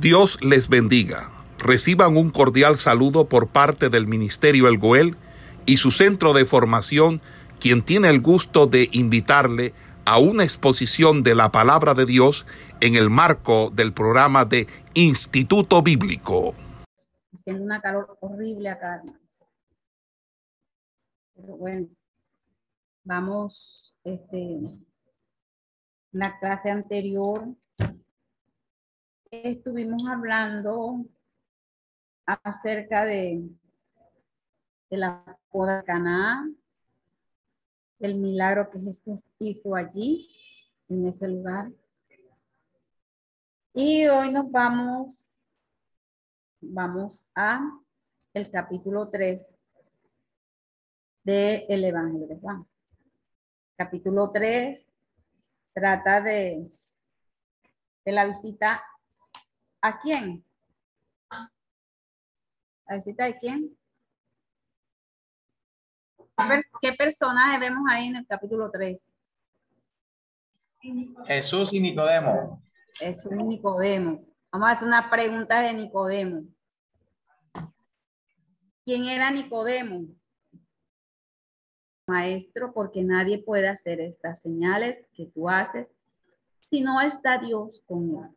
Dios les bendiga. Reciban un cordial saludo por parte del Ministerio El Goel y su centro de formación, quien tiene el gusto de invitarle a una exposición de la palabra de Dios en el marco del programa de Instituto Bíblico. Haciendo una calor horrible acá. Pero bueno, vamos, este, la clase anterior estuvimos hablando acerca de, de la boda de Caná, el milagro que Jesús hizo allí, en ese lugar. Y hoy nos vamos, vamos a el capítulo 3 del Evangelio de Juan. Capítulo 3 trata de, de la visita ¿A quién? ¿La visita de quién? ¿Qué personaje vemos ahí en el capítulo 3? Jesús y Nicodemo. Jesús y Nicodemo. Vamos a hacer una pregunta de Nicodemo. ¿Quién era Nicodemo? Maestro, porque nadie puede hacer estas señales que tú haces si no está Dios con él.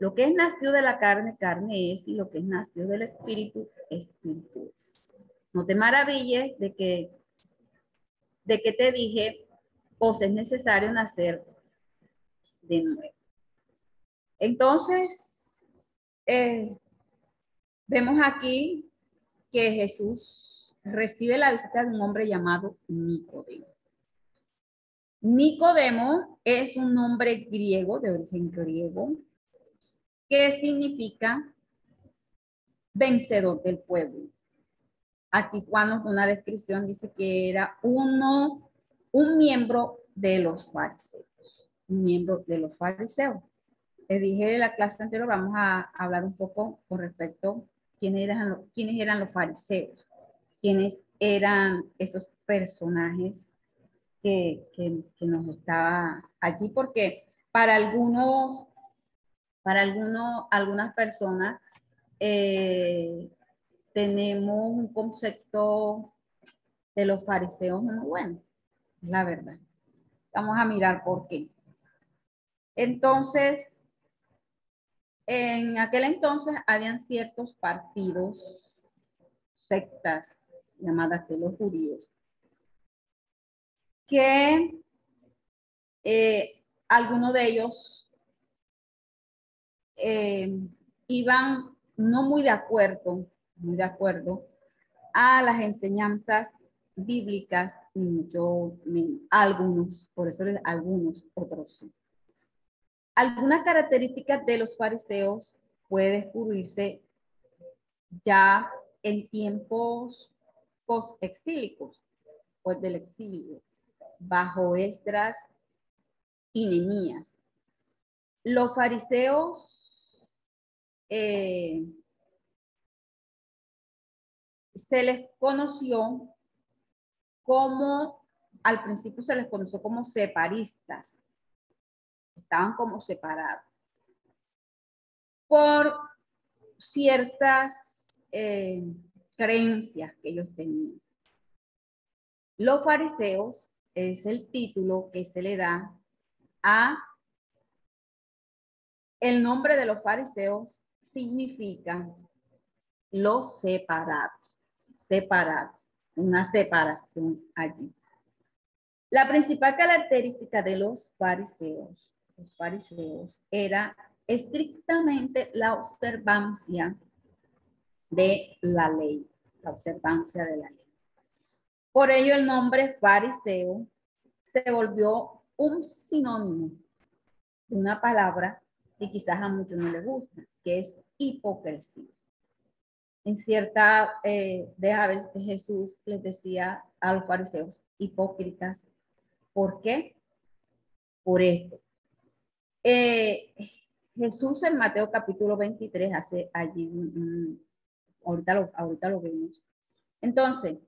Lo que es nacido de la carne, carne es, y lo que es nacido del espíritu, espíritu es. No te maravilles de que, de que te dije, os es necesario nacer de nuevo. Entonces, eh, vemos aquí que Jesús recibe la visita de un hombre llamado Nicodemo. Nicodemo es un nombre griego, de origen griego, ¿Qué significa vencedor del pueblo. Aquí Juan una descripción dice que era uno, un miembro de los fariseos, un miembro de los fariseos. Les dije en la clase anterior, vamos a hablar un poco con respecto a quiénes eran, quiénes eran los fariseos, quiénes eran esos personajes que, que, que nos estaba allí, porque para algunos para algunos, algunas personas eh, tenemos un concepto de los fariseos muy bueno, la verdad. Vamos a mirar por qué. Entonces, en aquel entonces habían ciertos partidos, sectas llamadas de los judíos, que eh, algunos de ellos eh, iban no muy de acuerdo, muy de acuerdo a las enseñanzas bíblicas, ni mucho algunos, por eso algunos, otros sí. Algunas características de los fariseos puede descubrirse ya en tiempos post-exílicos, pues del exilio, bajo Estras y Nemías. Los fariseos eh, se les conoció como, al principio se les conoció como separistas, estaban como separados por ciertas eh, creencias que ellos tenían. Los fariseos es el título que se le da a el nombre de los fariseos significa los separados, separados, una separación allí. La principal característica de los fariseos, los fariseos, era estrictamente la observancia de la ley, la observancia de la ley. Por ello el nombre fariseo se volvió un sinónimo de una palabra que quizás a muchos no les gusta, que es hipocresía. en cierta eh, vez Jesús les decía a los fariseos, hipócritas, ¿por qué? Por esto. Eh, Jesús en Mateo capítulo 23 hace allí, ahorita, lo, ahorita lo vemos. Entonces,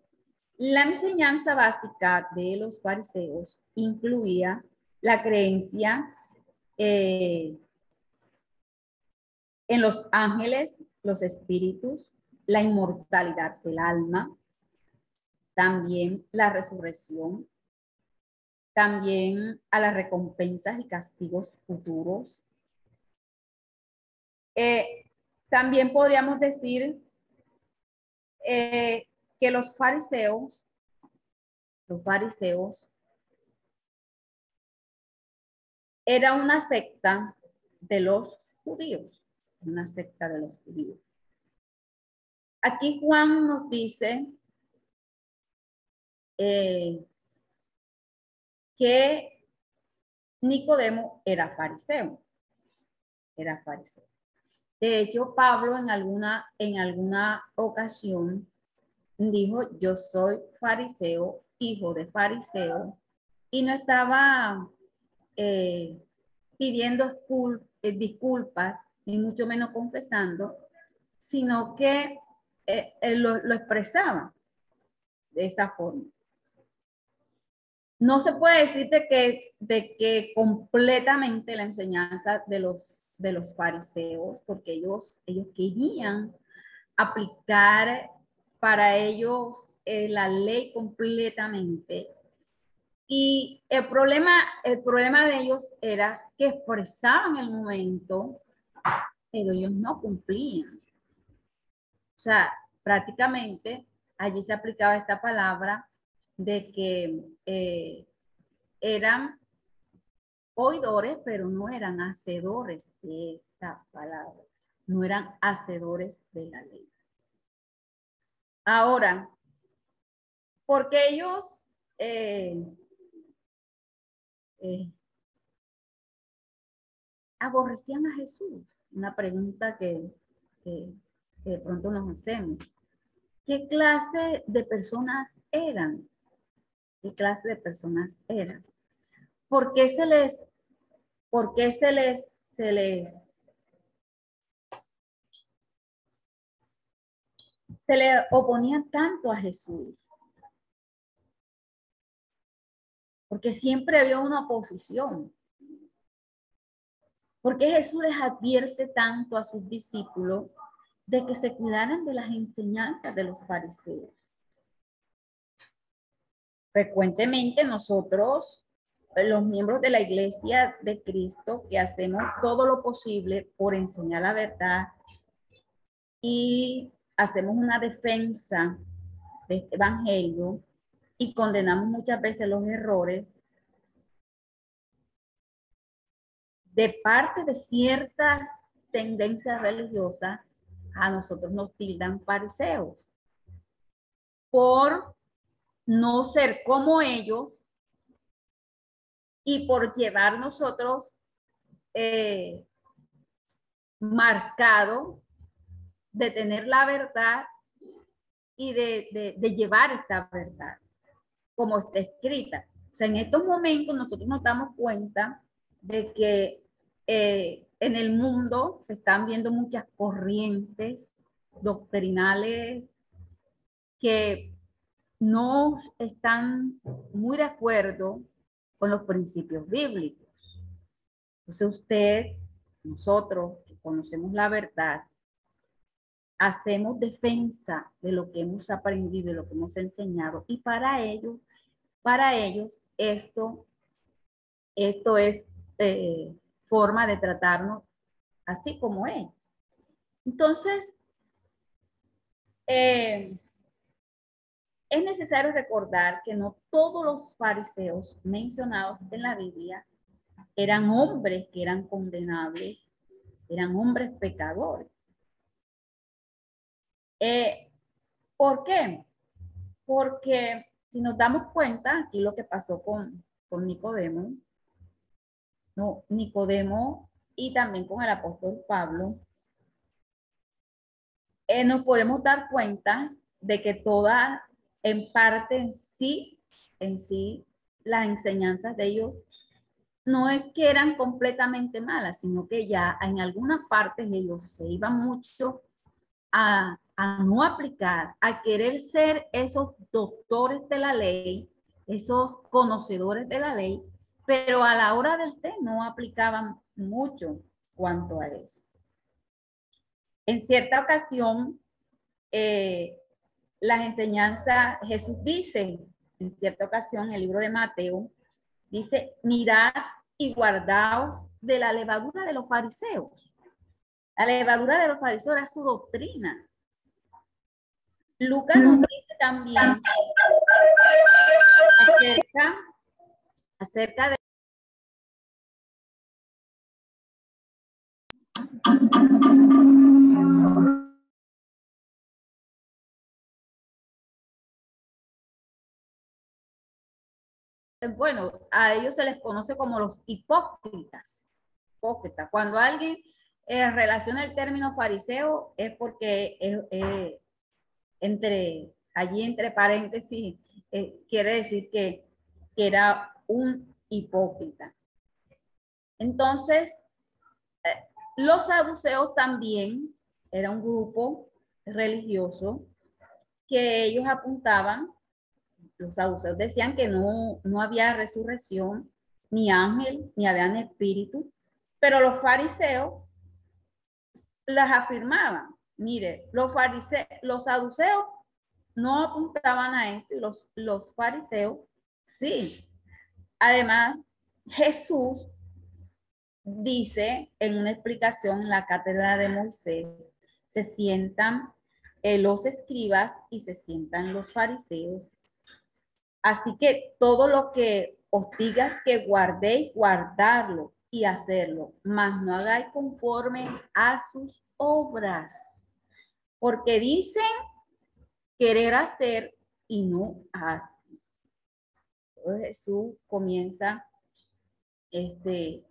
la enseñanza básica de los fariseos incluía la creencia eh, en los ángeles, los espíritus, la inmortalidad del alma, también la resurrección, también a las recompensas y castigos futuros. Eh, también podríamos decir eh, que los fariseos, los fariseos, era una secta de los judíos, una secta de los judíos. Aquí Juan nos dice eh, que Nicodemo era fariseo, era fariseo. De hecho, Pablo en alguna, en alguna ocasión dijo, yo soy fariseo, hijo de fariseo, y no estaba eh, pidiendo eh, disculpas, ni mucho menos confesando, sino que eh, lo, lo expresaba de esa forma. No se puede decir de que, de que completamente la enseñanza de los, de los fariseos, porque ellos, ellos querían aplicar para ellos eh, la ley completamente. Y el problema, el problema de ellos era que expresaban el momento, pero ellos no cumplían. O sea, prácticamente allí se aplicaba esta palabra de que eh, eran oidores, pero no eran hacedores de esta palabra, no eran hacedores de la ley. Ahora, porque ellos eh, eh, aborrecían a Jesús, una pregunta que, de pronto nos hacemos. ¿Qué clase de personas eran? ¿Qué clase de personas eran? ¿Por qué se les, por qué se les, se les, se le oponía tanto a Jesús? Porque siempre había una oposición. Porque Jesús les advierte tanto a sus discípulos de que se cuidaran de las enseñanzas de los fariseos. Frecuentemente nosotros, los miembros de la iglesia de Cristo, que hacemos todo lo posible por enseñar la verdad y hacemos una defensa de este evangelio y condenamos muchas veces los errores, de parte de ciertas tendencias religiosas, a nosotros nos tildan fariseos por no ser como ellos y por llevar nosotros eh, marcado de tener la verdad y de, llevar esta verdad como está escrita. O sea, en estos momentos nosotros nos damos cuenta de que eh, en el mundo se están viendo muchas corrientes doctrinales que no están muy de acuerdo con los principios bíblicos. Entonces usted, nosotros que conocemos la verdad, hacemos defensa de lo que hemos aprendido, de lo que hemos enseñado y para ellos, para ellos esto, esto es eh, forma de tratarnos así como es. Entonces, eh, es necesario recordar que no todos los fariseos mencionados en la Biblia eran hombres que eran condenables, eran hombres pecadores. Eh, ¿Por qué? Porque si nos damos cuenta, aquí lo que pasó con, con Nicodemo, no, Nicodemo y también con el apóstol Pablo, eh, nos podemos dar cuenta de que toda, en parte en sí, en sí, las enseñanzas de ellos no es que eran completamente malas, sino que ya en algunas partes ellos se iban mucho a, a no aplicar, a querer ser esos doctores de la ley, esos conocedores de la ley, pero a la hora del té no aplicaban mucho cuanto a eso. En cierta ocasión, eh, las enseñanzas, Jesús dice, en cierta ocasión, el libro de Mateo, dice, mirad y guardaos de la levadura de los fariseos. La levadura de los fariseos era su doctrina. Lucas nos dice también acerca, acerca de bueno, a ellos se les conoce como los hipócritas. hipócritas. Cuando alguien eh, relaciona el término fariseo es porque entre allí entre paréntesis eh, quiere decir que, era un hipócrita. Entonces, eh, los saduceos también era un grupo religioso que ellos apuntaban los saduceos decían que no, no había resurrección, ni ángel, ni habían espíritu, pero los fariseos las afirmaban. Mire, los fariseos, los saduceos no apuntaban a esto y los, los fariseos sí. Además, Jesús dice en una explicación en la cátedra de Moisés, se sientan eh, los escribas y se sientan los fariseos Así que todo lo que os diga que guardéis, guardarlo y hacerlo, mas no hagáis conforme a sus obras, porque dicen querer hacer y no hacen. Jesús comienza este,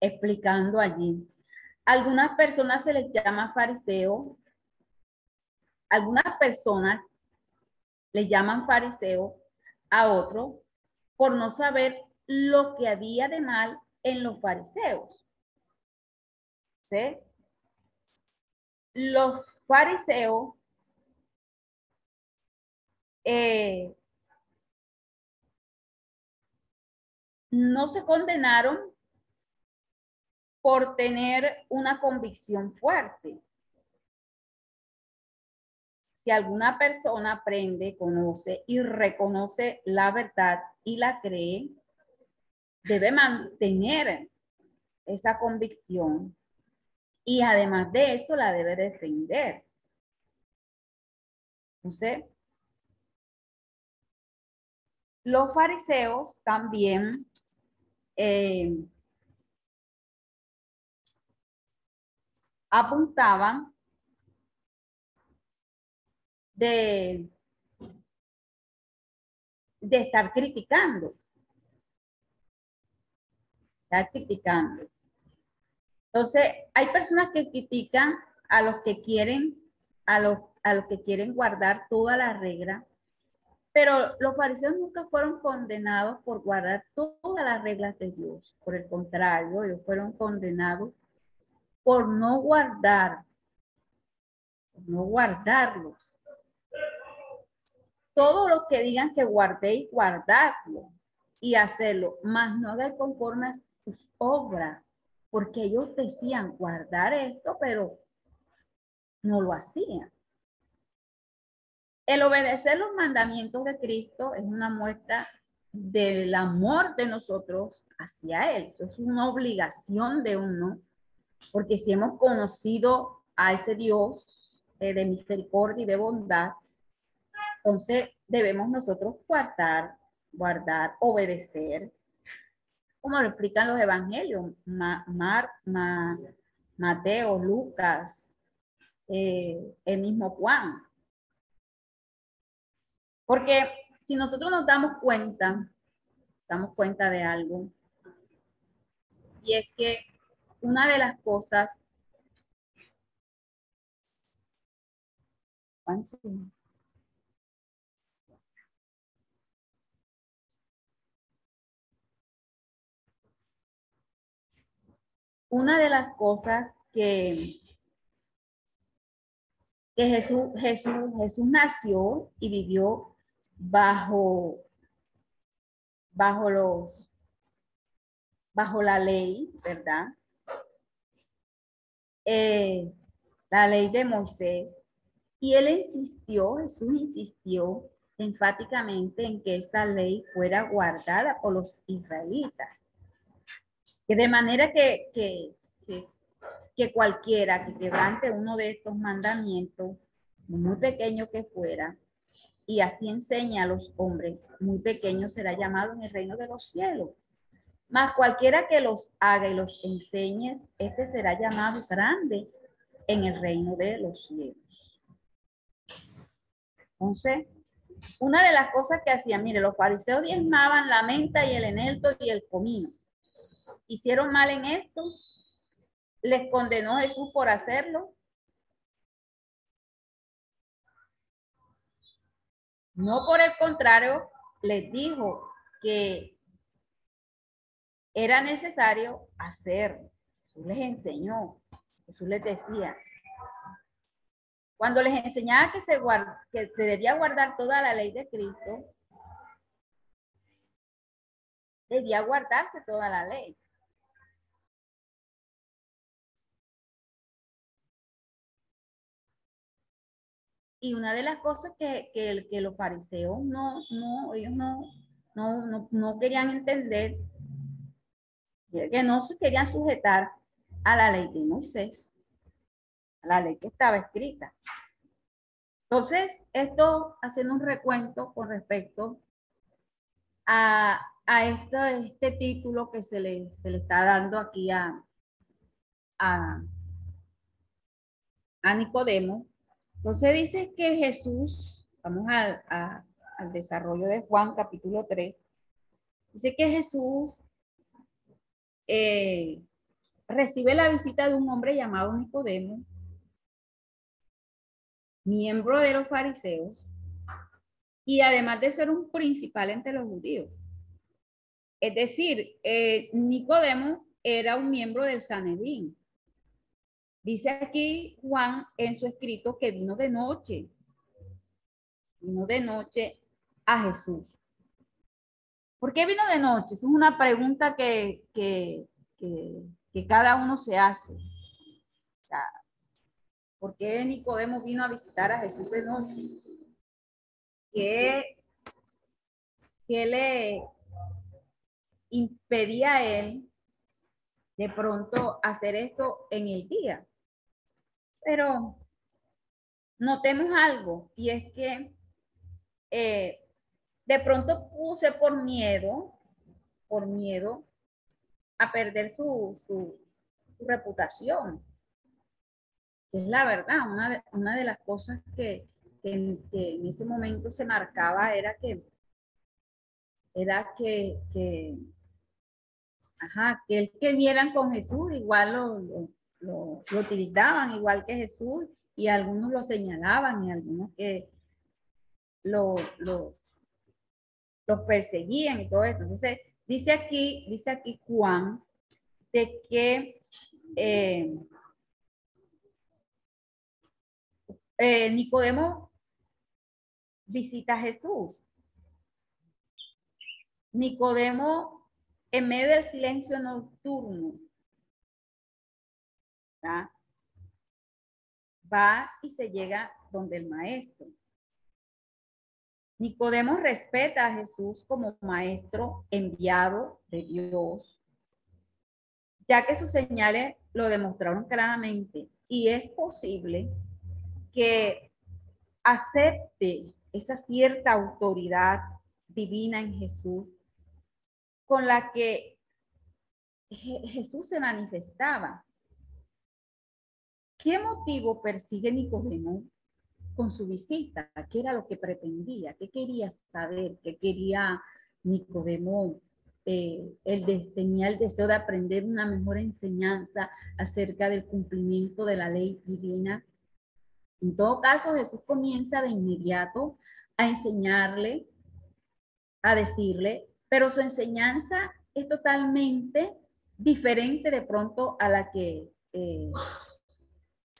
explicando allí. Algunas personas se les llama fariseo, algunas personas les llaman fariseo a otro por no saber lo que había de mal en los fariseos. ¿Sí? Los fariseos eh, no se condenaron por tener una convicción fuerte si alguna persona aprende, conoce y reconoce la verdad y la cree, debe mantener esa convicción y además de eso la debe defender. Entonces, los fariseos también eh, apuntaban de, de estar criticando. Estar criticando. Entonces, hay personas que critican a los que quieren, a los, a los que quieren guardar toda la regla, pero los fariseos nunca fueron condenados por guardar todas las reglas de Dios. Por el contrario, ellos fueron condenados por no guardar, no guardarlos todo lo que digan que guardéis, guardarlo y hacerlo, más no de conforme sus obras, porque ellos decían guardar esto, pero no lo hacían. El obedecer los mandamientos de Cristo es una muestra del amor de nosotros hacia Él. Eso es una obligación de uno, porque si hemos conocido a ese Dios eh, de misericordia y de bondad, entonces, debemos nosotros guardar, guardar, obedecer, como lo explican los evangelios, Mar, Mateo, Lucas, eh, el mismo Juan. Porque si nosotros nos damos cuenta, damos cuenta de algo, y es que una de las cosas. Una de las cosas que, que Jesús, Jesús, Jesús nació y vivió bajo, bajo los, bajo la ley, ¿verdad? Eh, la ley de Moisés. Y él insistió, Jesús insistió enfáticamente en que esa ley fuera guardada por los israelitas. Que de manera que, que, que, cualquiera que quebrante uno de estos mandamientos, muy pequeño que fuera, y así enseña a los hombres, muy pequeño será llamado en el reino de los cielos. Mas cualquiera que los haga y los enseñe, este será llamado grande en el reino de los cielos. Entonces, una de las cosas que hacían, mire, los fariseos diezmaban la menta y el enelto y el comino. Hicieron mal en esto. Les condenó Jesús por hacerlo. No por el contrario, les dijo que era necesario hacer. Jesús les enseñó. Jesús les decía, cuando les enseñaba que se, que se debía guardar toda la ley de Cristo, debía guardarse toda la ley. Y una de las cosas que, que, los fariseos no, no, ellos no, no, no, no querían entender, que no se querían sujetar a la ley de Moisés, a la ley que estaba escrita. Entonces, esto haciendo un recuento con respecto a, a este título que se le, se le está dando aquí a, a, a Nicodemo. Entonces dice que Jesús, vamos al desarrollo de Juan capítulo 3, dice que Jesús eh, recibe la visita de un hombre llamado Nicodemo, miembro de los fariseos, y además de ser un principal entre los judíos. Es decir, eh, Nicodemo era un miembro del Sanedrín. Dice aquí Juan en su escrito que vino de noche, vino de noche a Jesús. ¿Por qué vino de noche? Es una pregunta que, que, que cada uno se hace. O ¿Por qué Nicodemo vino a visitar a Jesús de noche? ¿Qué, qué le impedía a él de pronto hacer esto en el día? Pero notemos algo y es que eh, de pronto puse por miedo, por miedo, a perder su, su, reputación. Es la verdad, una de, una de las cosas que, en, ese momento se marcaba era que, era que, que, ajá, que el que vieran con Jesús igual lo, utilizaban igual que Jesús y algunos lo señalaban y algunos que lo, los, los perseguían y todo esto. Entonces, Dice aquí, dice aquí Juan, de que eh, eh, Nicodemo visita a Jesús. Nicodemo, en medio del silencio nocturno, va y se llega donde el maestro. Nicodemo respeta a Jesús como maestro enviado de Dios, ya que sus señales lo demostraron claramente y es posible que acepte esa cierta autoridad divina en Jesús con la que Jesús se manifestaba. ¿Qué motivo persigue Nicodemo con su visita, qué era lo que pretendía, qué quería saber, qué quería Nicodemo. Eh, él tenía el deseo de aprender una mejor enseñanza acerca del cumplimiento de la ley divina. En todo caso, Jesús comienza de inmediato a enseñarle, a decirle, pero su enseñanza es totalmente diferente de pronto a la que eh,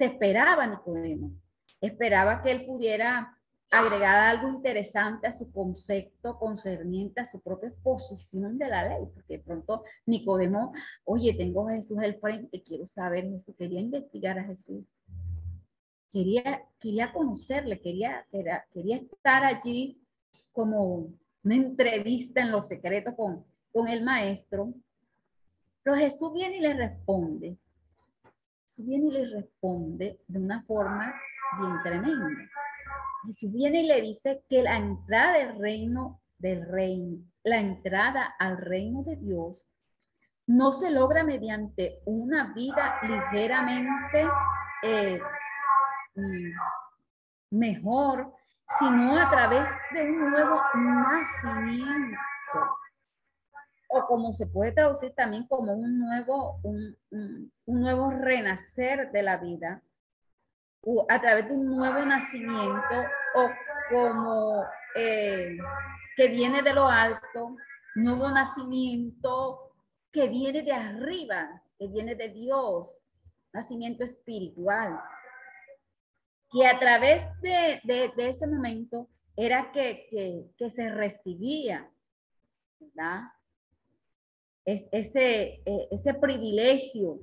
se esperaba Nicodemo. Esperaba que él pudiera agregar algo interesante a su concepto concerniente a su propia exposición de la ley, porque de pronto Nicodemo, oye, tengo a Jesús al frente, quiero saber Jesús, quería investigar a Jesús, quería, quería conocerle, quería, quería estar allí como una entrevista en los secretos con, con el maestro, pero Jesús viene y le responde, Jesús viene y le responde de una forma bien tremenda. Jesús viene y le dice que la entrada del reino del reino, la entrada al reino de Dios, no se logra mediante una vida ligeramente eh, mm, mejor, sino a través de un nuevo nacimiento. O como se puede traducir también como un nuevo, un, un nuevo renacer de la vida a través de un nuevo nacimiento o como eh, que viene de lo alto, nuevo nacimiento que viene de arriba, que viene de Dios, nacimiento espiritual, que a través de, ese momento era que, se recibía, ¿verdad? Es, ese, e, ese privilegio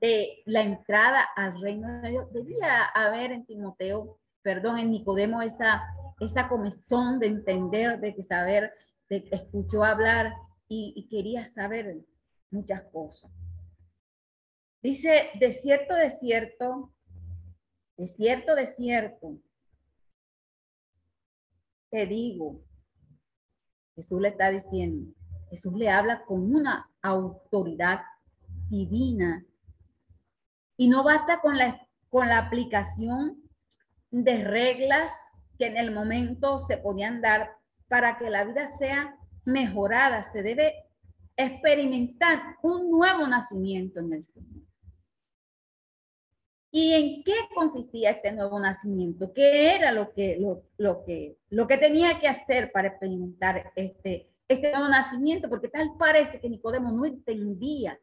de la entrada al reino de Dios. Debía haber en Timoteo, perdón, en Nicodemo esa, esa comezón de entender, de que saber, de que escuchó hablar y, quería saber muchas cosas. Dice, de cierto, de cierto, de cierto, de cierto, te digo, Jesús le está diciendo, Jesús le habla con una autoridad divina y no basta con la, con la aplicación de reglas que en el momento se podían dar para que la vida sea mejorada. Se debe experimentar un nuevo nacimiento en el Señor. ¿Y en qué consistía este nuevo nacimiento? ¿Qué era lo que, lo, lo, que, lo que tenía que hacer para experimentar este, este nuevo nacimiento? Porque tal parece que Nicodemo no entendía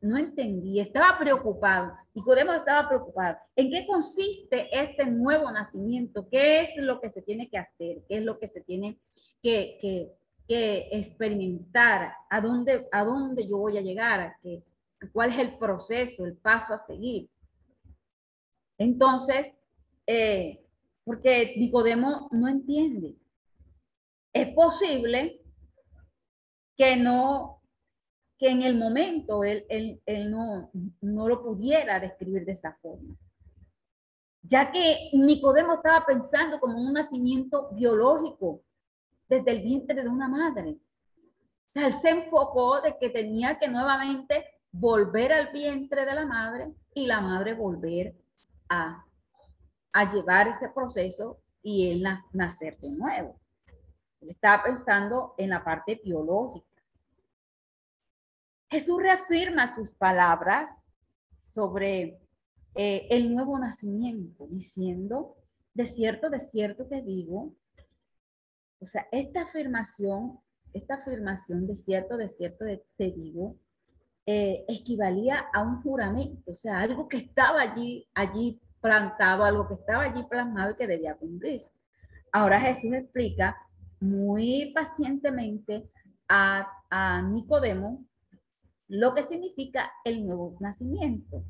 no entendía, estaba preocupado. Nicodemo estaba preocupado. ¿En qué consiste este nuevo nacimiento? ¿Qué es lo que se tiene que hacer? ¿Qué es lo que se tiene que, que, experimentar? ¿A dónde, ¿A dónde yo voy a llegar? ¿Qué, ¿Cuál es el proceso, el paso a seguir? Entonces, eh, porque Nicodemo no entiende. Es posible que no que en el momento él, no, no lo pudiera describir de esa forma. Ya que Nicodemo estaba pensando como un nacimiento biológico desde el vientre de una madre. O sea, él se enfocó de que tenía que nuevamente volver al vientre de la madre y la madre volver a, a llevar ese proceso y él nacer de nuevo. Él estaba pensando en la parte biológica. Jesús reafirma sus palabras sobre eh, el nuevo nacimiento, diciendo, de cierto, de cierto te digo, o sea, esta afirmación, esta afirmación de cierto, de cierto te digo, eh, equivalía a un juramento, o sea, algo que estaba allí, allí plantado, algo que estaba allí plasmado y que debía cumplirse. Ahora Jesús explica muy pacientemente a, a Nicodemo lo que significa el nuevo nacimiento,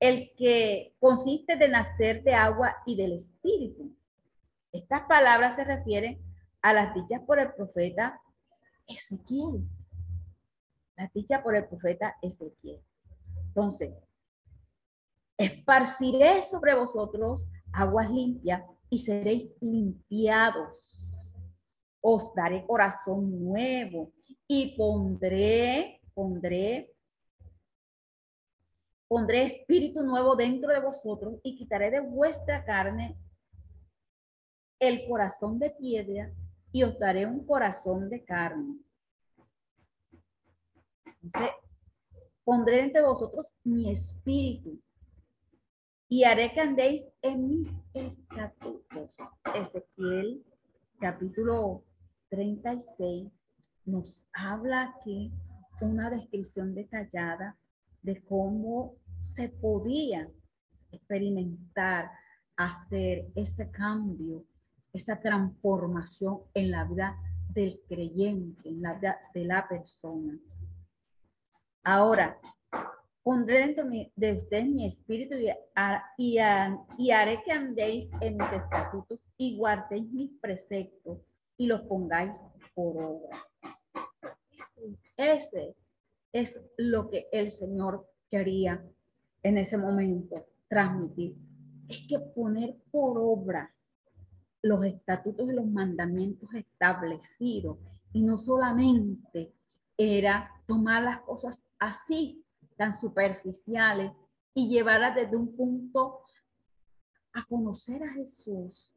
el que consiste de nacer de agua y del espíritu. Estas palabras se refieren a las dichas por el profeta Ezequiel. Las dichas por el profeta Ezequiel. Entonces, esparciré sobre vosotros aguas limpias y seréis limpiados. Os daré corazón nuevo y pondré pondré, pondré espíritu nuevo dentro de vosotros y quitaré de vuestra carne el corazón de piedra y os daré un corazón de carne. Pondré entre vosotros mi espíritu y haré que andéis en mis estatutos. Ezequiel capítulo 36 nos habla aquí una descripción detallada de cómo se podía experimentar, hacer ese cambio, esa transformación en la vida del creyente, en la vida de la persona. Ahora, pondré dentro de ustedes mi espíritu y, haré que andéis en mis estatutos y guardéis mis preceptos y los pongáis por obra. Ese, es lo que el Señor quería en ese momento transmitir. Es que poner por obra los estatutos y los mandamientos establecidos y no solamente era tomar las cosas así tan superficiales y llevarla desde un punto a conocer a Jesús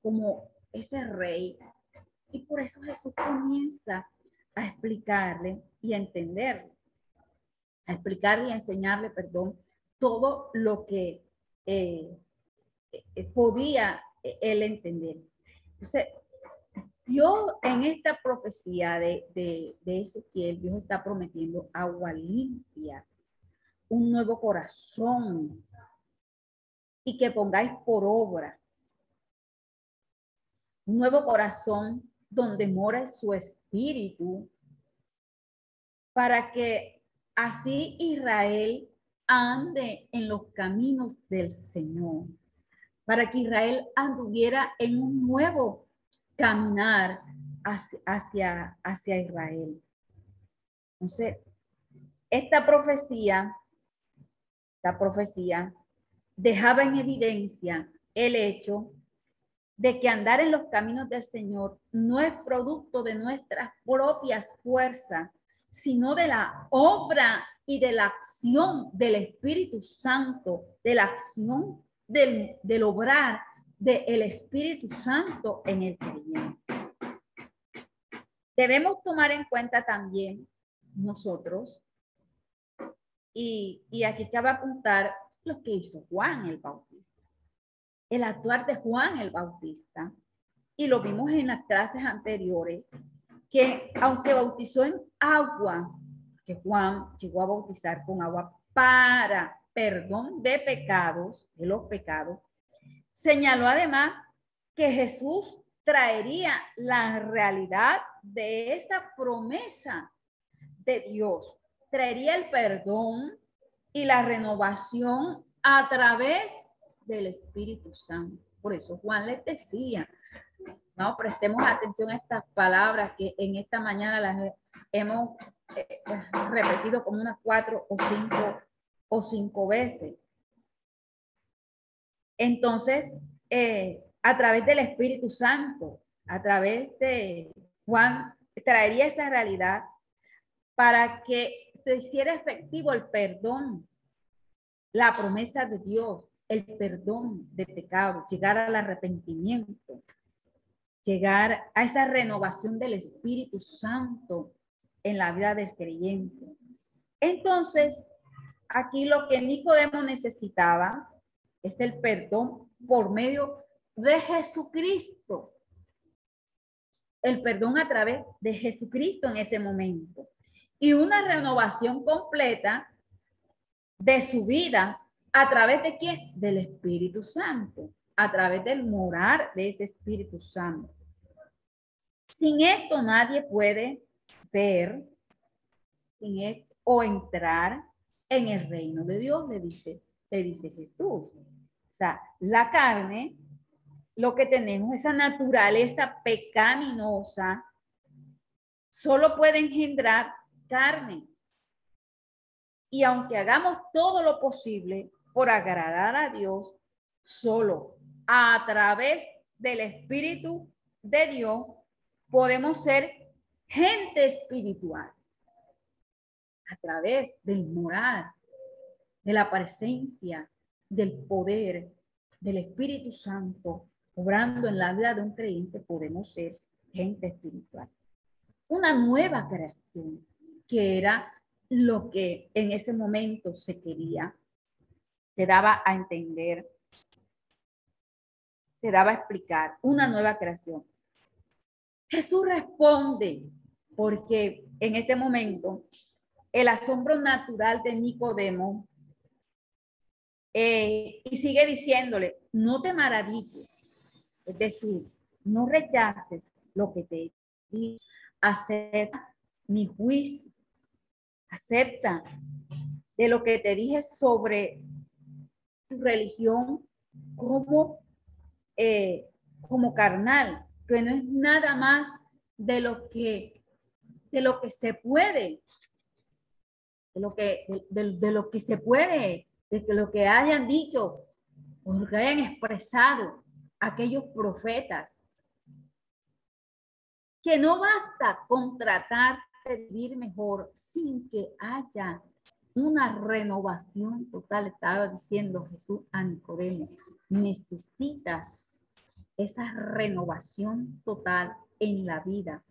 como ese rey. Y por eso Jesús comienza a explicarle y a entenderle, a explicarle y a enseñarle, perdón, todo lo que eh, eh, podía él entender. Entonces, Dios en esta profecía de, de, de Ezequiel, Dios está prometiendo agua limpia un nuevo corazón y que pongáis por obra un nuevo corazón donde mora su espíritu para que así Israel ande en los caminos del Señor, para que Israel anduviera en un nuevo caminar hacia, hacia, hacia Israel. Entonces, esta profecía la profecía, dejaba en evidencia el hecho de que andar en los caminos del Señor no es producto de nuestras propias fuerzas, sino de la obra y de la acción del Espíritu Santo, de la acción del, del obrar del Espíritu Santo en el creyente. Debemos tomar en cuenta también nosotros y, y aquí cabe apuntar lo que hizo Juan el Bautista. El actuar de Juan el Bautista, y lo vimos en las clases anteriores, que aunque bautizó en agua, que Juan llegó a bautizar con agua para perdón de pecados, de los pecados, señaló además que Jesús traería la realidad de esta promesa de Dios. Traería el perdón y la renovación a través del Espíritu Santo. Por eso Juan les decía, no prestemos atención a estas palabras que en esta mañana las hemos eh, repetido como unas cuatro o cinco o cinco veces. Entonces, eh, a través del Espíritu Santo, a través de Juan, traería esa realidad para que se hiciera efectivo el perdón, la promesa de Dios, el perdón de pecado, llegar al arrepentimiento, llegar a esa renovación del Espíritu Santo en la vida del creyente. Entonces, aquí lo que Nicodemo necesitaba es el perdón por medio de Jesucristo. El perdón a través de Jesucristo en este momento y una renovación completa de su vida a través de quién? Del Espíritu Santo, a través del morar de ese Espíritu Santo. Sin esto nadie puede ver sin esto, o entrar en el reino de Dios, le dice, le dice Jesús. O sea, la carne, lo que tenemos, esa naturaleza pecaminosa, solo puede engendrar carne. Y aunque hagamos todo lo posible por agradar a Dios, solo a través del Espíritu de Dios podemos ser gente espiritual. A través del moral, de la presencia, del poder del Espíritu Santo, obrando en la vida de un creyente, podemos ser gente espiritual. Una nueva creación que era lo que en ese momento se quería. Se daba a entender, se daba a explicar una nueva creación. Jesús responde porque en este momento el asombro natural de Nicodemo eh, y sigue diciéndole, no te maravilles, es decir, no rechaces lo que te digo, acepta mi juicio, acepta de lo que te dije sobre religión como, eh, como carnal, que no es nada más de lo que, de lo que se puede, de lo que, de, lo que se puede, de lo que hayan dicho o lo que hayan expresado aquellos profetas. Que no basta con tratar de vivir mejor sin que haya una renovación total. Estaba diciendo Jesús a Nicodemo, necesitas esa renovación total en la vida,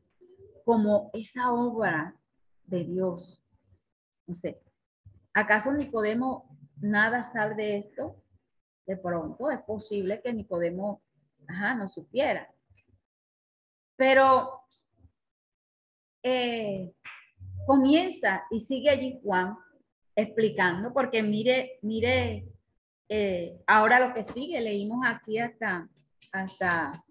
como esa obra de Dios. No sé, ¿acaso Nicodemo nada sabe de esto? De pronto es posible que Nicodemo ajá, no supiera. Pero eh, comienza y sigue allí Juan explicando, porque mire, mire, eh, ahora lo que sigue, leímos aquí hasta hasta,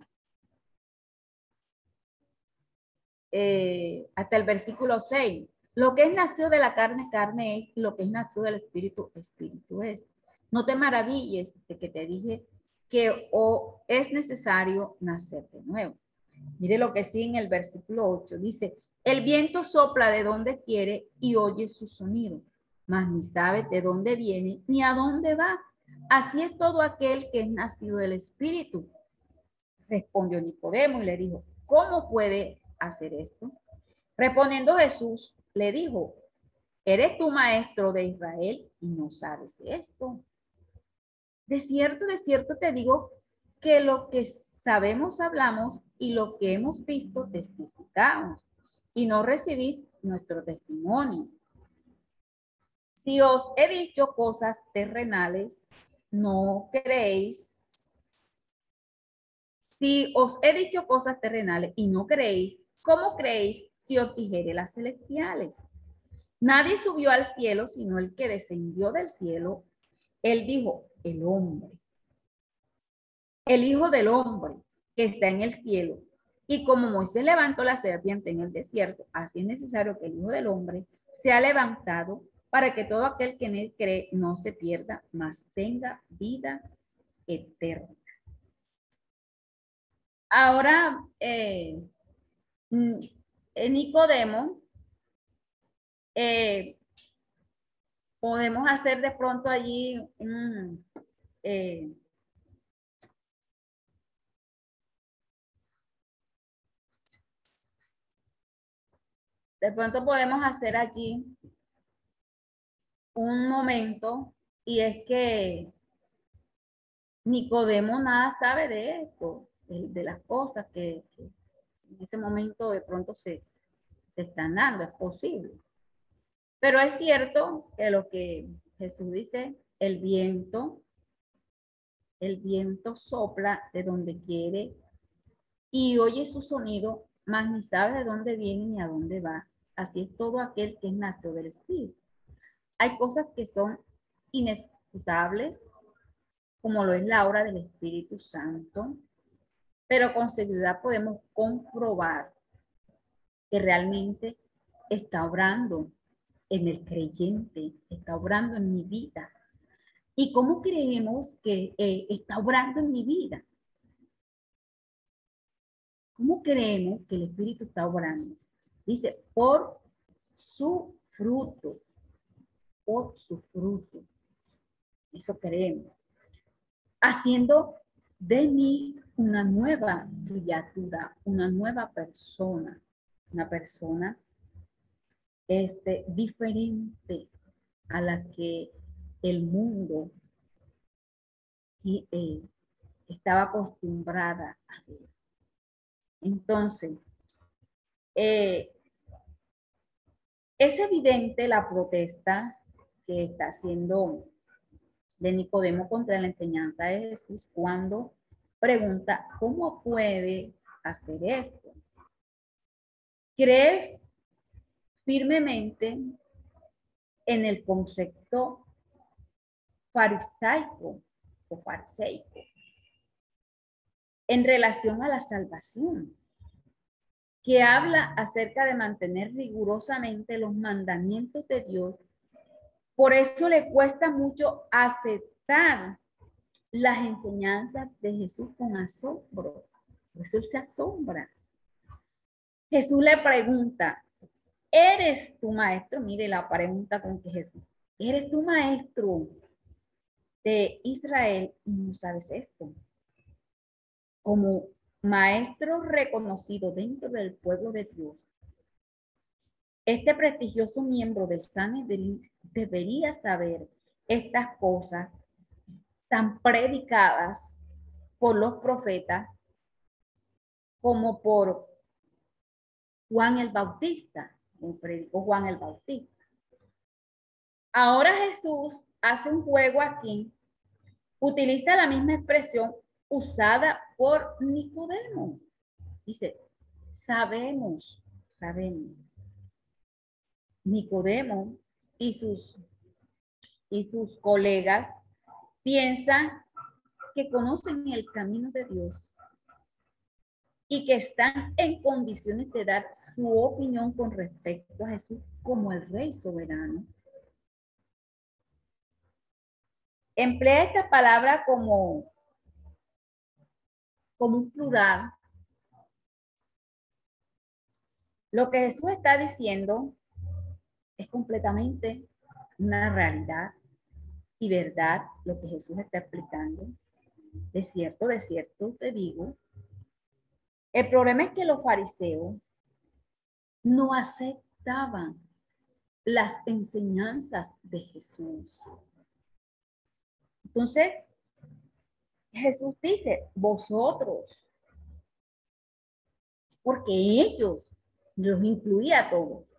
eh, hasta el versículo 6. Lo que es nacido de la carne, carne es, lo que es nacido del espíritu, espíritu es. No te maravilles de que te dije que o es necesario nacer de nuevo. Mire lo que sigue en el versículo 8. Dice, el viento sopla de donde quiere y oye su sonido, mas ni sabe de dónde viene ni a dónde va. Así es todo aquel que es nacido del Espíritu. Respondió Nicodemo y le dijo, ¿cómo puede hacer esto? Respondiendo Jesús, le dijo, ¿eres tú maestro de Israel y no sabes esto? De cierto, de cierto te digo que lo que sabemos hablamos y lo que hemos visto testificamos y no recibís nuestro testimonio. Si os he dicho cosas terrenales, no creéis si os he dicho cosas terrenales y no creéis, ¿cómo creéis si os dijere las celestiales? Nadie subió al cielo sino el que descendió del cielo. Él dijo, el hombre. El hijo del hombre que está en el cielo. Y como Moisés levantó la serpiente en el desierto, así es necesario que el hijo del hombre sea levantado para que todo aquel que en él cree no se pierda, mas tenga vida eterna. Ahora, eh, mm, Nicodemo, eh, podemos hacer de pronto allí eh, de pronto podemos hacer allí un momento y es que Nicodemo nada sabe de esto de, las cosas que, en ese momento de pronto se, se están dando, es posible. Pero es cierto que lo que Jesús dice, el viento, el viento sopla de donde quiere y oye su sonido, mas ni sabe de dónde viene ni a dónde va. Así es todo aquel que es del Espíritu. Hay cosas que son inescrutables, como lo es la obra del Espíritu Santo, pero con seguridad podemos comprobar que realmente está obrando en el creyente, está obrando en mi vida. ¿Y cómo creemos que eh, está obrando en mi vida? ¿Cómo creemos que el Espíritu está obrando? Dice, por su fruto, por su fruto. Eso creemos. Haciendo de mí una nueva criatura, una nueva persona, una persona este, diferente a la que el mundo eh, estaba acostumbrada a ver. Entonces, eh, es evidente la protesta está haciendo de Nicodemo contra la enseñanza de Jesús cuando pregunta, ¿cómo puede hacer esto? Cree firmemente en el concepto farisaico o fariseico en relación a la salvación, que habla acerca de mantener rigurosamente los mandamientos de Dios. Por eso le cuesta mucho aceptar las enseñanzas de Jesús con asombro. Por eso él se asombra. Jesús le pregunta, ¿eres tu maestro? Mire la pregunta con que Jesús, ¿eres tu maestro de Israel y no sabes esto? Como maestro reconocido dentro del pueblo de Dios, este prestigioso miembro del Sanedrín debería saber estas cosas tan predicadas por los profetas como por Juan el Bautista, Juan el Bautista. Ahora Jesús hace un juego aquí, utiliza la misma expresión usada por Nicodemo. Dice, sabemos, sabemos. Nicodemo y sus, y sus colegas piensan que conocen el camino de Dios y que están en condiciones de dar su opinión con respecto a Jesús como el rey soberano. Emplea esta palabra como como un plural. Lo que Jesús está diciendo es completamente una realidad y verdad lo que Jesús está explicando. De cierto, de cierto te digo. El problema es que los fariseos no aceptaban las enseñanzas de Jesús. Entonces, Jesús dice, vosotros, porque ellos los incluía a todos.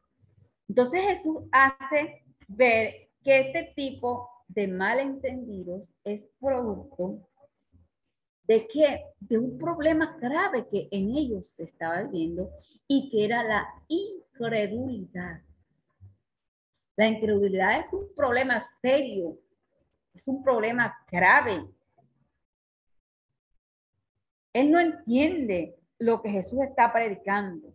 Entonces Jesús hace ver que este tipo de malentendidos es producto de que de un problema grave que en ellos se estaba viendo y que era la incredulidad. La incredulidad es un problema serio, es un problema grave él no entiende lo que Jesús está predicando.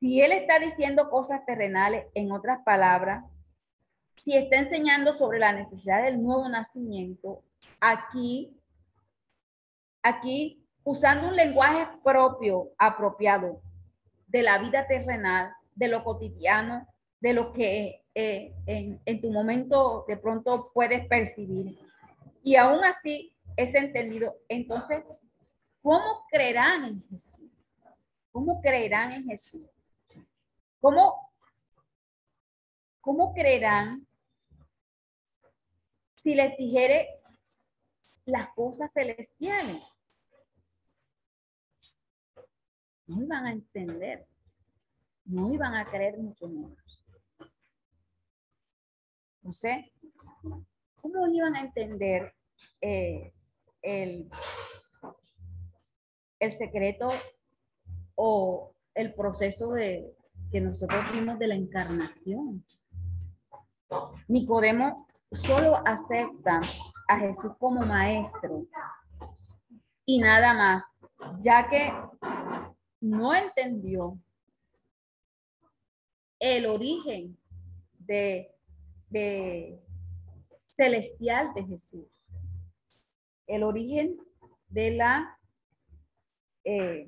Si él está diciendo cosas terrenales, en otras palabras, si está enseñando sobre la necesidad del nuevo nacimiento, aquí, aquí, usando un lenguaje propio, apropiado de la vida terrenal, de lo cotidiano, de lo que eh, en, en tu momento de pronto puedes percibir. Y aún así es entendido. Entonces, ¿Cómo creerán en Jesús? ¿Cómo creerán en Jesús? ¿Cómo, cómo creerán si les dijere las cosas celestiales? No iban a entender, no iban a creer mucho menos. No sé, ¿cómo iban a entender eh, el el secreto o el proceso de, que nosotros vimos de la encarnación. Nicodemo solo acepta a Jesús como maestro y nada más, ya que no entendió el origen de, de celestial de Jesús, el origen de la eh,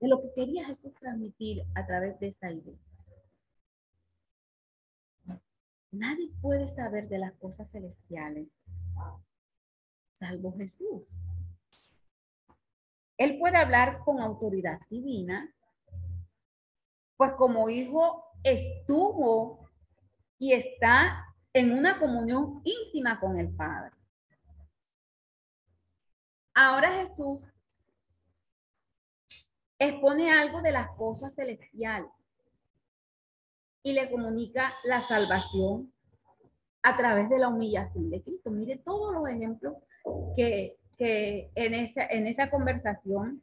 de lo que quería Jesús transmitir a través de esa idea. Nadie puede saber de las cosas celestiales salvo Jesús. Él puede hablar con autoridad divina, pues como hijo estuvo y está en una comunión íntima con el Padre. Ahora Jesús expone algo de las cosas celestiales y le comunica la salvación a través de la humillación de Cristo. Mire todos los ejemplos que, en, esta, en esta conversación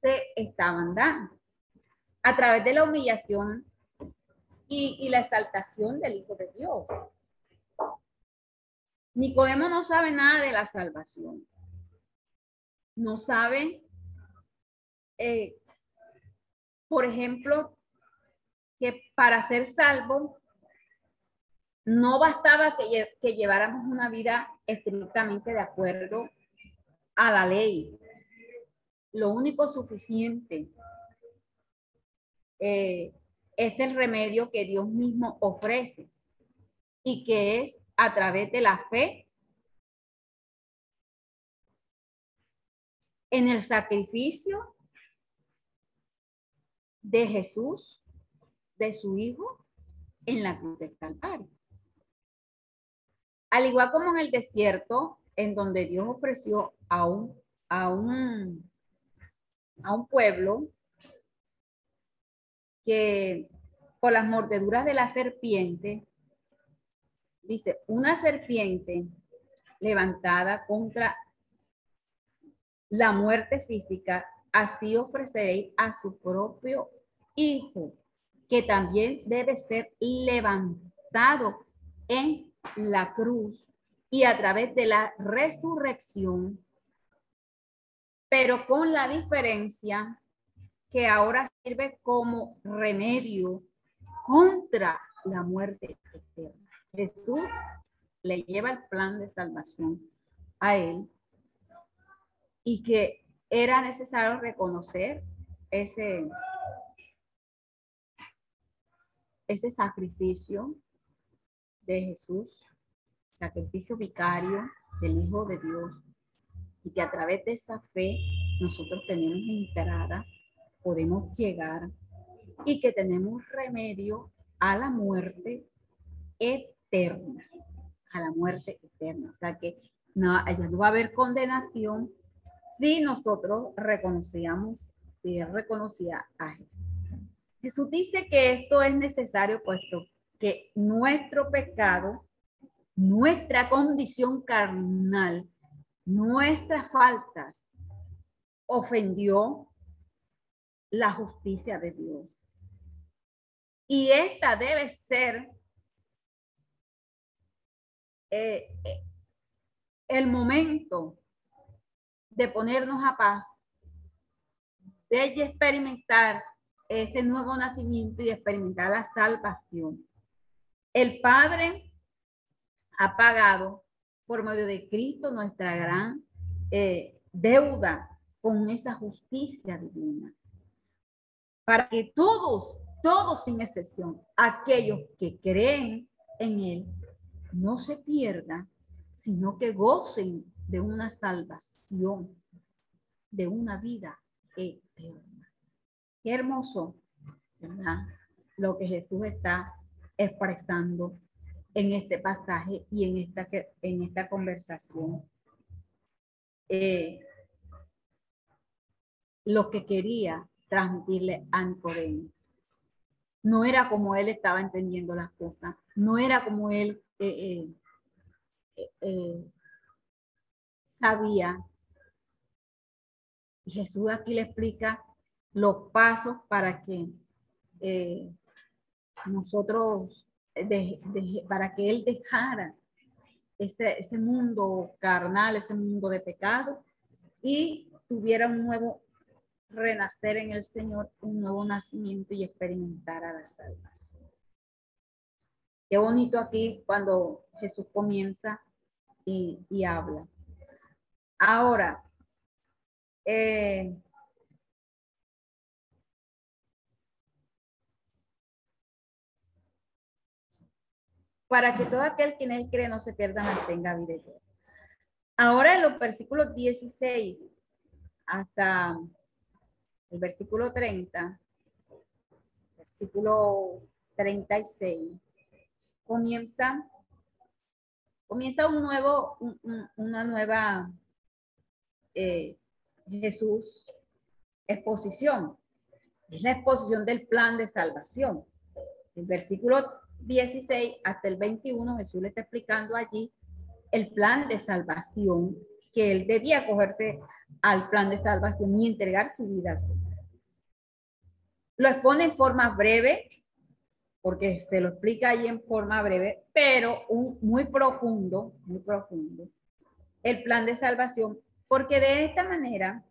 se estaban dando. A través de la humillación y, y la exaltación del Hijo de Dios. Nicodemo no sabe nada de la salvación. No sabe, eh, por ejemplo, que para ser salvo no bastaba que, lleváramos una vida estrictamente de acuerdo a la ley. Lo único suficiente eh, es el remedio que Dios mismo ofrece y que es a través de la fe en el sacrificio de Jesús, de su Hijo, en la cruz del Calvario. Al igual como en el desierto, en donde Dios ofreció a un, a un, a un pueblo que por las mordeduras de la serpiente dice, una serpiente levantada contra la muerte física, así ofreceréis a su propio hijo, que también debe ser levantado en la cruz y a través de la resurrección, pero con la diferencia que ahora sirve como remedio contra la muerte eterna. Jesús le lleva el plan de salvación a él y que era necesario reconocer ese, ese sacrificio de Jesús, sacrificio vicario del Hijo de Dios, y que a través de esa fe nosotros tenemos entrada, podemos llegar y que tenemos remedio a la muerte eterna a la muerte eterna. O sea que no, allá no va a haber condenación si nosotros reconocíamos, si reconocía a Jesús. Jesús dice que esto es necesario puesto que nuestro pecado, nuestra condición carnal, nuestras faltas ofendió la justicia de Dios. Y esta debe ser eh, eh, el momento de ponernos a paz, de experimentar este nuevo nacimiento y experimentar la salvación. El Padre ha pagado por medio de Cristo nuestra gran eh, deuda con esa justicia divina. Para que todos, todos sin excepción, aquellos que creen en Él, no se pierdan, sino que gocen de una salvación, de una vida eterna. Qué hermoso, ¿verdad? Lo que Jesús está expresando en este pasaje y en esta, en esta conversación. Eh, lo que quería transmitirle a Nicodemo. No era como él estaba entendiendo las cosas, no era como él eh, eh, sabía. Jesús aquí le explica los pasos para que nosotros, para que Él dejara ese, ese mundo carnal, ese mundo de pecado y tuviera un nuevo renacer en el Señor, un nuevo nacimiento y experimentar a la salvación. Qué bonito aquí cuando Jesús comienza y, habla. Ahora, eh, para que todo aquel que en él cree no se pierda, más tenga vida Ahora en los versículos 16 hasta el versículo 30, versículo 36, comienza, comienza un nuevo, una nueva eh, Jesús exposición. Es la exposición del plan de salvación. El versículo 16 hasta el 21, Jesús le está explicando allí el plan de salvación, que él debía acogerse al plan de salvación y entregar su vida al Señor. Lo expone en forma breve, porque se lo explica ahí en forma breve, pero muy profundo, muy profundo, el plan de salvación, porque de esta manera,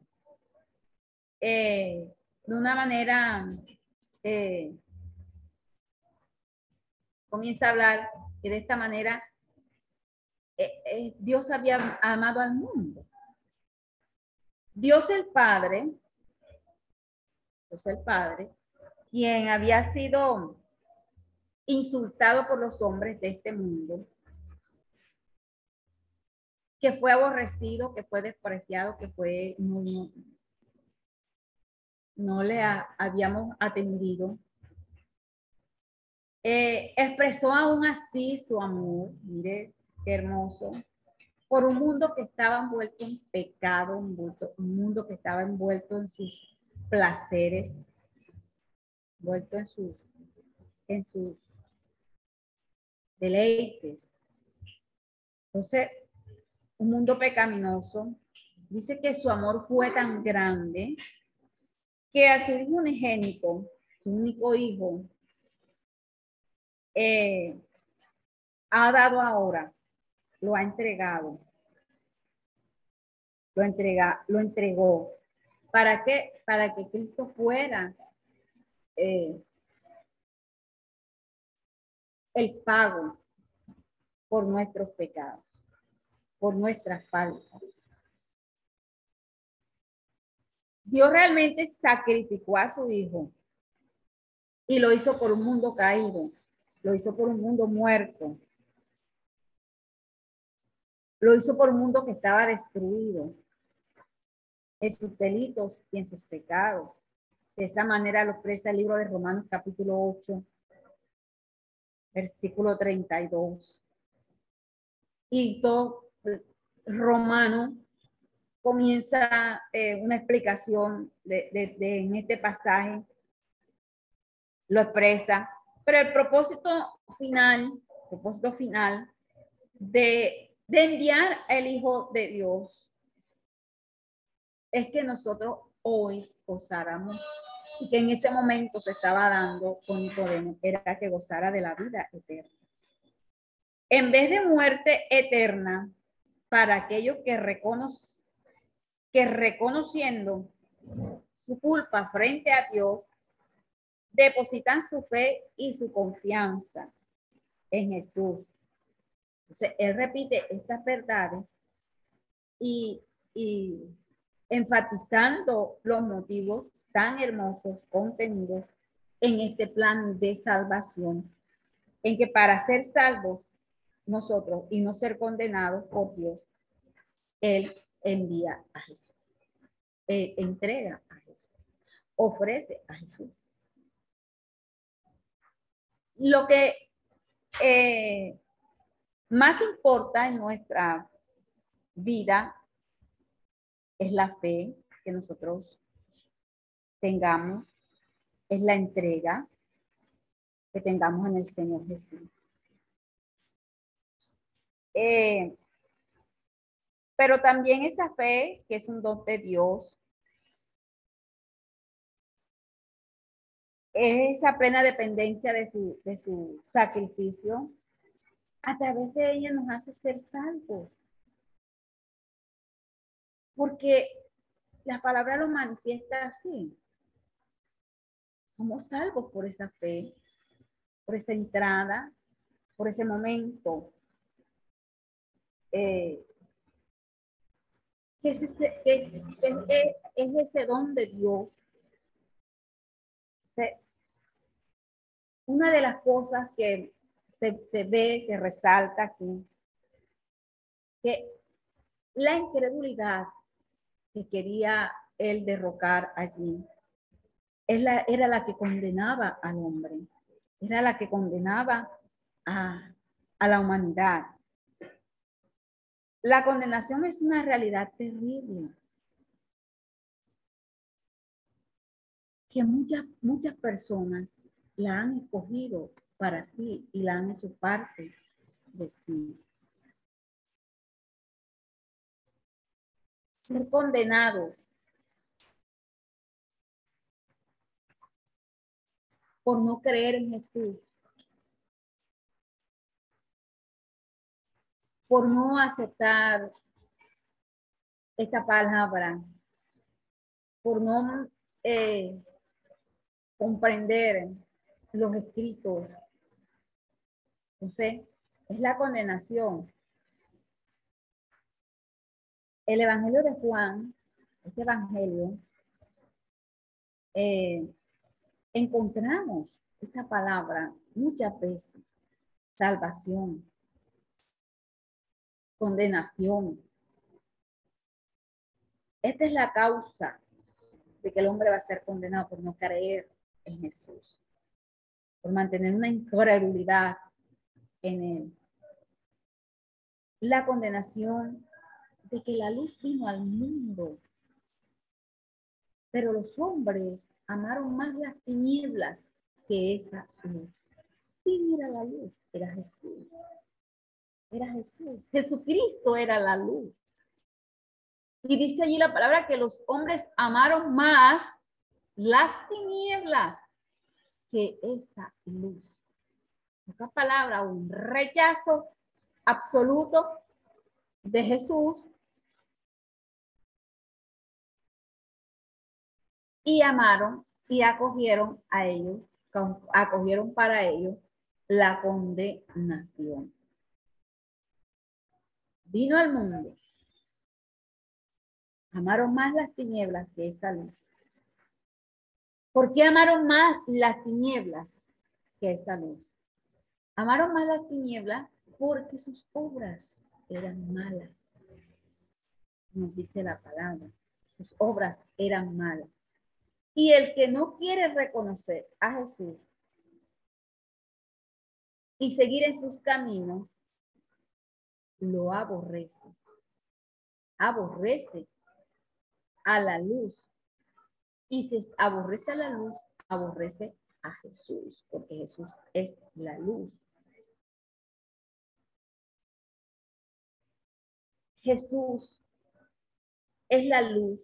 eh, de una manera, eh, comienza a hablar que de esta manera eh, Dios había amado al mundo. Dios el Padre, Dios el Padre, quien había sido insultado por los hombres de este mundo, que fue aborrecido, que fue despreciado, que fue no, le habíamos atendido. Eh, expresó aún así su amor, mire qué hermoso, por un mundo que estaba envuelto en pecado, un mundo que estaba envuelto en sus placeres, envuelto en sus, en sus deleites. Entonces, un mundo pecaminoso, dice que su amor fue tan grande que a su hijo unigénito, su único hijo, eh, ha dado ahora, lo ha entregado, lo entrega, lo entregó. ¿Para qué? Para que Cristo fuera eh, el pago por nuestros pecados, por nuestras faltas. Dios realmente sacrificó a su Hijo y lo hizo por un mundo caído, lo hizo por un mundo muerto, lo hizo por un mundo que estaba destruido en sus delitos y en sus pecados. De esa manera lo expresa el libro de Romanos capítulo 8, versículo 32. Y todo Romano comienza eh, una explicación de, en este pasaje, lo expresa, pero el propósito final, propósito final de, de enviar al Hijo de Dios es que nosotros hoy gozáramos y que en ese momento se estaba dando con Nicodemo era que gozara de la vida eterna. En vez de muerte eterna, para aquellos que, que reconociendo su culpa frente a Dios, depositan su fe y su confianza en Jesús. Él repite estas verdades y, y enfatizando los motivos tan hermosos contenidos en este plan de salvación, en que para ser salvos nosotros y no ser condenados por Dios, Él envía a Jesús, entrega a Jesús, ofrece a Jesús. Lo que eh, más importa en nuestra vida es la fe que nosotros tengamos, es la entrega que tengamos en el Señor Jesús. Eh, pero también esa fe, que es un don de Dios, esa plena dependencia de su, de su sacrificio, a través de ella nos hace ser salvos. Porque la palabra lo manifiesta así somos salvos por esa fe, por esa entrada, por ese momento. Eh, es, ese, es, ese don de Dios. Una de las cosas que se, ve, que resalta aquí, que la incredulidad que quería él derrocar allí era la que condenaba al hombre, era la que condenaba a, a la humanidad. La condenación es una realidad terrible. Que muchas, muchas personas la han escogido para sí y la han hecho parte de sí. Ser condenado por no creer en Jesús. Por no aceptar esta palabra. Por no eh, comprender los escritos. Entonces, es la condenación. El Evangelio de Juan, este Evangelio, eh, encontramos esta palabra muchas veces. Salvación, condenación. Esta es la causa de que el hombre va a ser condenado por no creer en Jesús, por mantener una incredulidad en Él. La condenación de que la luz vino al mundo, pero los hombres amaron más las tinieblas que esa luz. ¿Quién era la luz? Era Jesús. Era Jesús. Jesucristo era la luz. Y dice allí la palabra que los hombres amaron más las tinieblas que esa luz. Esta palabra, un rechazo absoluto de Jesús y amaron y acogieron a ellos, acogieron para ellos la condenación. Vino al mundo. Amaron más las tinieblas que esa luz. ¿Por qué amaron más las tinieblas que esa luz? Amaron más las tinieblas porque sus obras eran malas. Nos dice la palabra. Sus obras eran malas. Y el que no quiere reconocer a Jesús y seguir en sus caminos, lo aborrece. Aborrece a la luz y si aborrece a la luz, aborrece a Jesús, porque Jesús es la luz. Jesús es la luz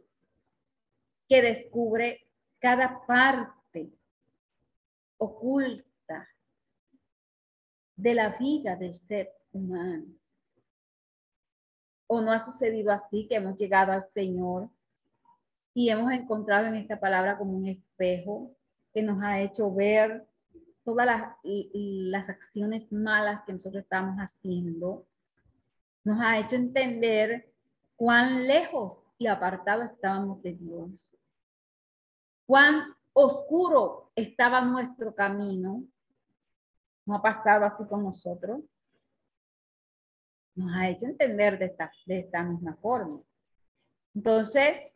que descubre cada parte oculta de la vida del ser humano. ¿O no ha sucedido así que hemos llegado al Señor y hemos encontrado en esta palabra como un espejo que nos ha hecho ver todas las, las acciones malas que nosotros estamos haciendo. Nos ha hecho entender cuán lejos y apartado estábamos de Dios. Cuán oscuro estaba nuestro camino. No ha pasado así con nosotros. Nos ha hecho entender de esta, de esta misma forma. Entonces,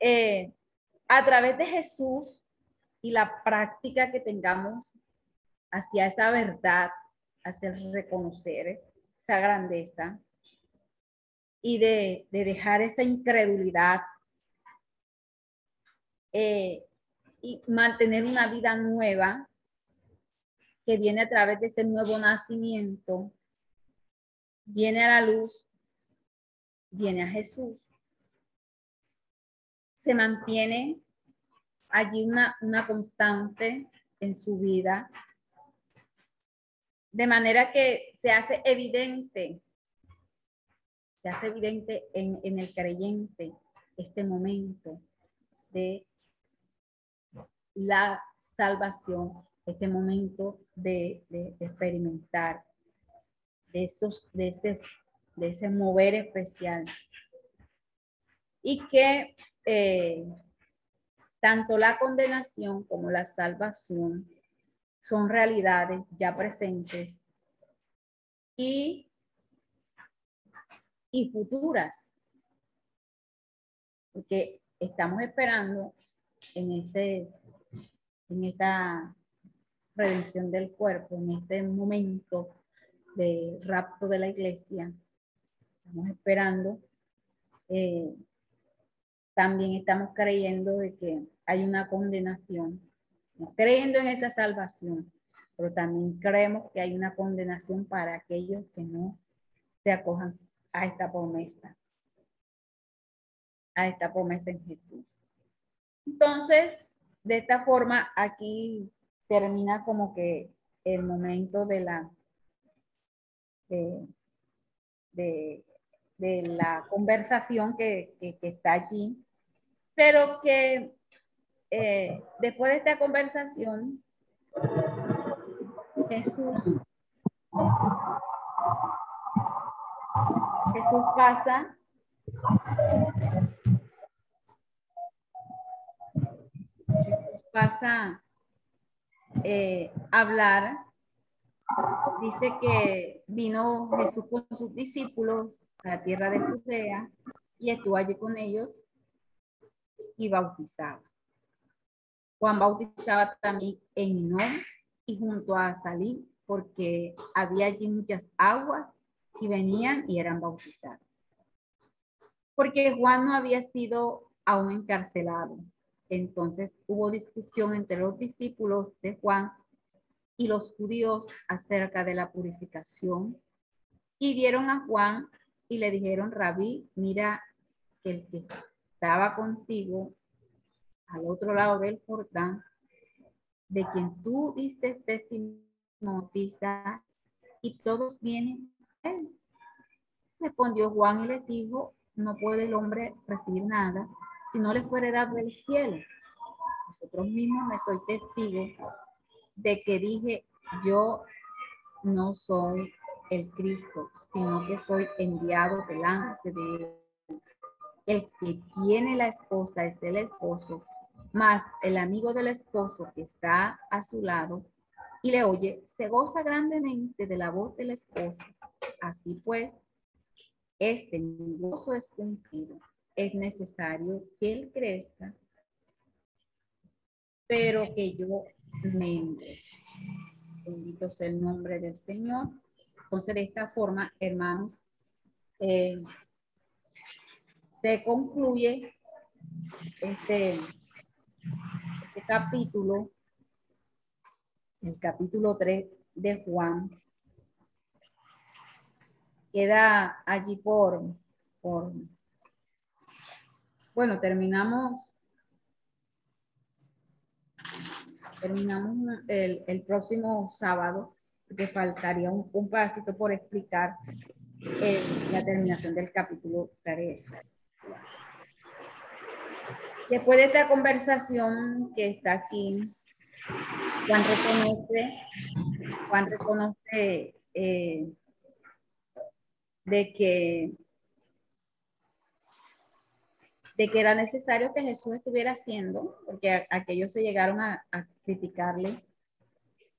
eh, a través de Jesús y la práctica que tengamos hacia esa verdad, hacia reconocer esa grandeza y de, dejar esa incredulidad eh, y mantener una vida nueva que viene a través de ese nuevo nacimiento, viene a la luz, viene a Jesús se mantiene allí una, una constante en su vida, de manera que se hace evidente, se hace evidente en, en el creyente este momento de la salvación, este momento de, de, experimentar de, esos, de, ese, de ese mover especial. Y que eh, tanto la condenación como la salvación son realidades ya presentes y, y futuras. Porque estamos esperando en, este, en esta redención del cuerpo, en este momento de rapto de la iglesia. Estamos esperando eh, también estamos creyendo de que hay una condenación, creyendo en esa salvación, pero también creemos que hay una condenación para aquellos que no se acojan a esta promesa, a esta promesa en Jesús. Entonces, de esta forma, aquí termina como que el momento de la de, de, la conversación que, que, está allí, pero que eh, después de esta conversación, Jesús, Jesús pasa. Jesús pasa eh, hablar, dice que vino Jesús con sus discípulos a la tierra de Judea y estuvo allí con ellos y bautizaba. Juan bautizaba también en Inón y junto a Salí porque había allí muchas aguas y venían y eran bautizados. Porque Juan no había sido aún encarcelado, entonces hubo discusión entre los discípulos de Juan y los judíos acerca de la purificación. Y vieron a Juan y le dijeron, rabí, mira el que estaba contigo al otro lado del Jordán, de quien tú diste testimonio, y todos vienen a él. Respondió Juan y le dijo, no puede el hombre recibir nada si no le fuere dado del cielo. Vosotros mismos me soy testigo de que dije, yo no soy el Cristo, sino que soy enviado delante de él. El que tiene la esposa es el esposo, más el amigo del esposo que está a su lado y le oye, se goza grandemente de la voz del esposo. Así pues, este mi gozo es cumplido es necesario que él crezca, pero que yo mende. Bendito sea el nombre del Señor. Entonces, de esta forma, hermanos, eh, se concluye este, este capítulo, el capítulo 3 de Juan. Queda allí por, por bueno, terminamos, terminamos el, próximo sábado, porque faltaría un, un pedacito por explicar eh, la terminación del capítulo 3. Después de esta conversación que está aquí, Juan reconoce, Juan reconoce eh, de que de que era necesario que Jesús estuviera haciendo, porque aquellos se llegaron a, criticarle,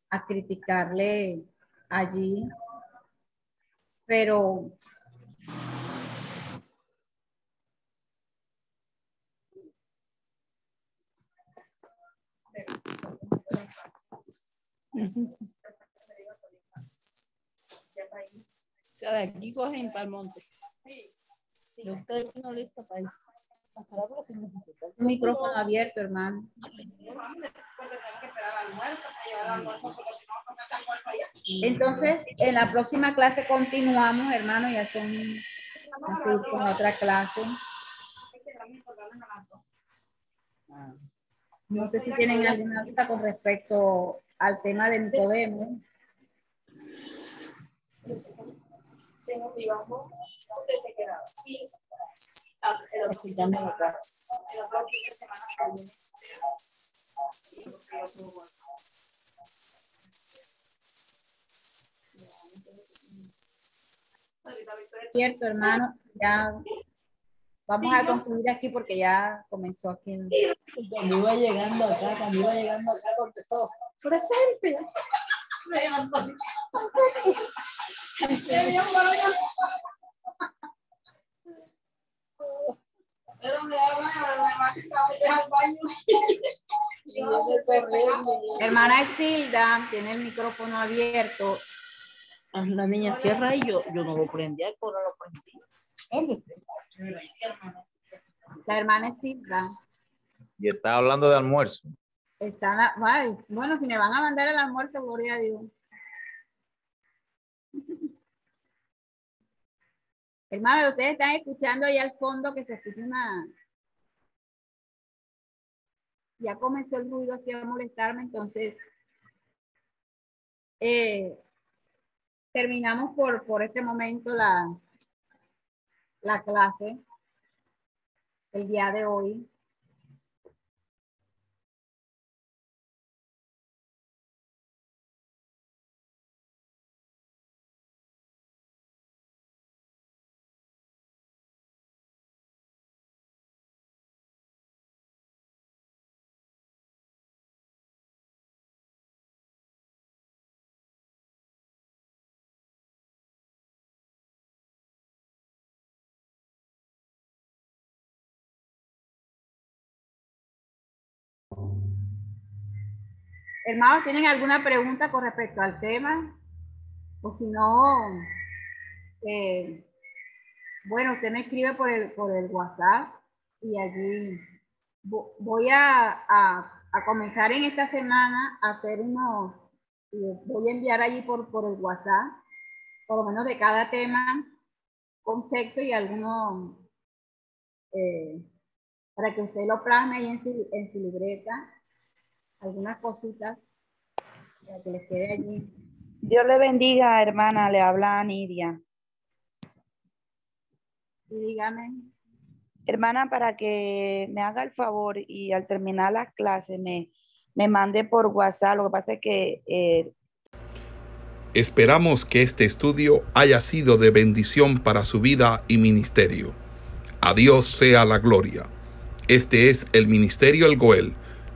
a criticarle allí, pero aquí cogen para el monte. Sí. Ustedes no listo para eso. Micrófono abierto, hermano. Entonces, en la próxima clase continuamos, hermano, ya son así con otra clase. No sé si tienen alguna duda con respecto al tema de Nicodemo. Cierto, hermano, ya vamos a concluir aquí porque ya comenzó aquí. El... Cuando iba llegando acá, cuando iba llegando acá, contestó, presente. Hermana Silda tiene el micrófono abierto. La niña cierra y yo, yo no lo prendí, ahora lo prendí. La hermana Silda. Y está hablando de almuerzo. Están, ay, bueno, si me van a mandar el almuerzo, gloria a Dios. Hermano, ustedes están escuchando ahí al fondo que se escucha una... Ya comenzó el ruido aquí a molestarme, entonces eh, terminamos por, por este momento la, la clase el día de hoy. Hermanos, ¿tienen alguna pregunta con respecto al tema? O si no, eh, bueno, usted me escribe por el, por el WhatsApp y allí vo- voy a, a- comenzar en esta semana a hacer unos, voy a enviar allí por, por el WhatsApp, por lo menos de cada tema, concepto y algunos, eh, para que usted lo plasme ahí en su, en su libreta algunas cositas para que les quede allí. Dios le bendiga, hermana, le habla Nidia. Y dígame, Hermana, para que me haga el favor y al terminar las clases me, me mande por WhatsApp. Lo que pasa es que eh, Esperamos que este estudio haya sido de bendición para su vida y ministerio. A Dios sea la gloria. Este es el Ministerio El Goel,